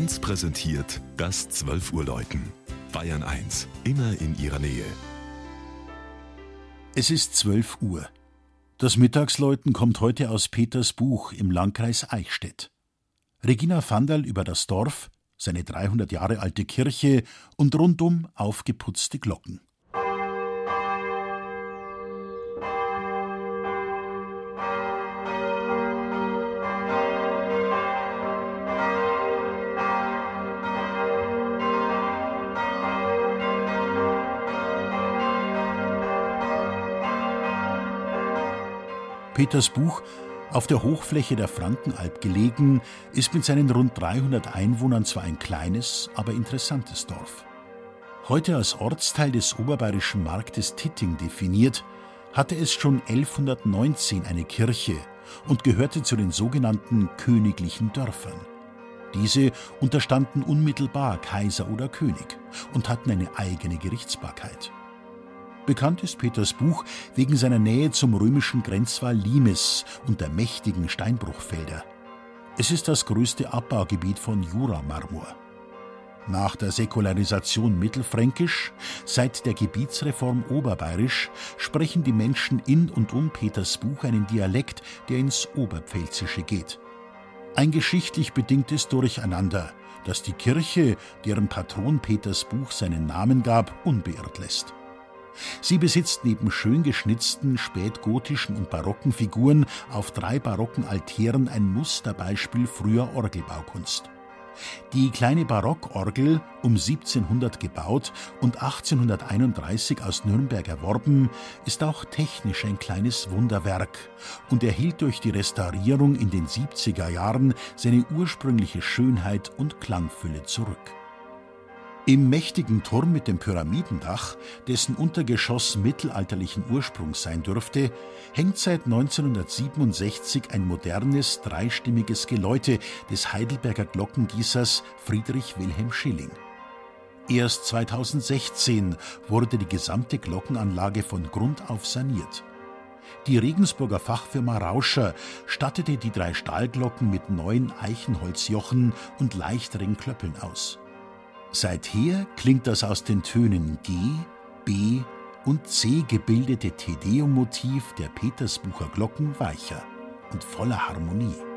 1 präsentiert das 12 Uhr Läuten. Bayern 1, immer in ihrer Nähe. Es ist 12 Uhr. Das Mittagsläuten kommt heute aus Peters Buch im Landkreis Eichstätt. Regina Vandal über das Dorf, seine 300 Jahre alte Kirche und rundum aufgeputzte Glocken. Peters Buch, auf der Hochfläche der Frankenalb gelegen, ist mit seinen rund 300 Einwohnern zwar ein kleines, aber interessantes Dorf. Heute als Ortsteil des oberbayerischen Marktes Titting definiert, hatte es schon 1119 eine Kirche und gehörte zu den sogenannten königlichen Dörfern. Diese unterstanden unmittelbar Kaiser oder König und hatten eine eigene Gerichtsbarkeit. Bekannt ist Peters Buch wegen seiner Nähe zum römischen Grenzwall Limes und der mächtigen Steinbruchfelder. Es ist das größte Abbaugebiet von Juramarmor. Nach der Säkularisation mittelfränkisch, seit der Gebietsreform oberbayerisch, sprechen die Menschen in und um Peters Buch einen Dialekt, der ins Oberpfälzische geht. Ein geschichtlich bedingtes Durcheinander, das die Kirche, deren Patron Peters Buch seinen Namen gab, unbeirrt lässt. Sie besitzt neben schön geschnitzten spätgotischen und barocken Figuren auf drei barocken Altären ein Musterbeispiel früher Orgelbaukunst. Die kleine Barockorgel, um 1700 gebaut und 1831 aus Nürnberg erworben, ist auch technisch ein kleines Wunderwerk und erhielt durch die Restaurierung in den 70er Jahren seine ursprüngliche Schönheit und Klangfülle zurück. Im mächtigen Turm mit dem Pyramidendach, dessen Untergeschoss mittelalterlichen Ursprungs sein dürfte, hängt seit 1967 ein modernes, dreistimmiges Geläute des Heidelberger Glockengießers Friedrich Wilhelm Schilling. Erst 2016 wurde die gesamte Glockenanlage von Grund auf saniert. Die Regensburger Fachfirma Rauscher stattete die drei Stahlglocken mit neuen Eichenholzjochen und leichteren Klöppeln aus. Seither klingt das aus den Tönen G, B und C gebildete Tedeum-Motiv der Petersbucher Glocken weicher und voller Harmonie.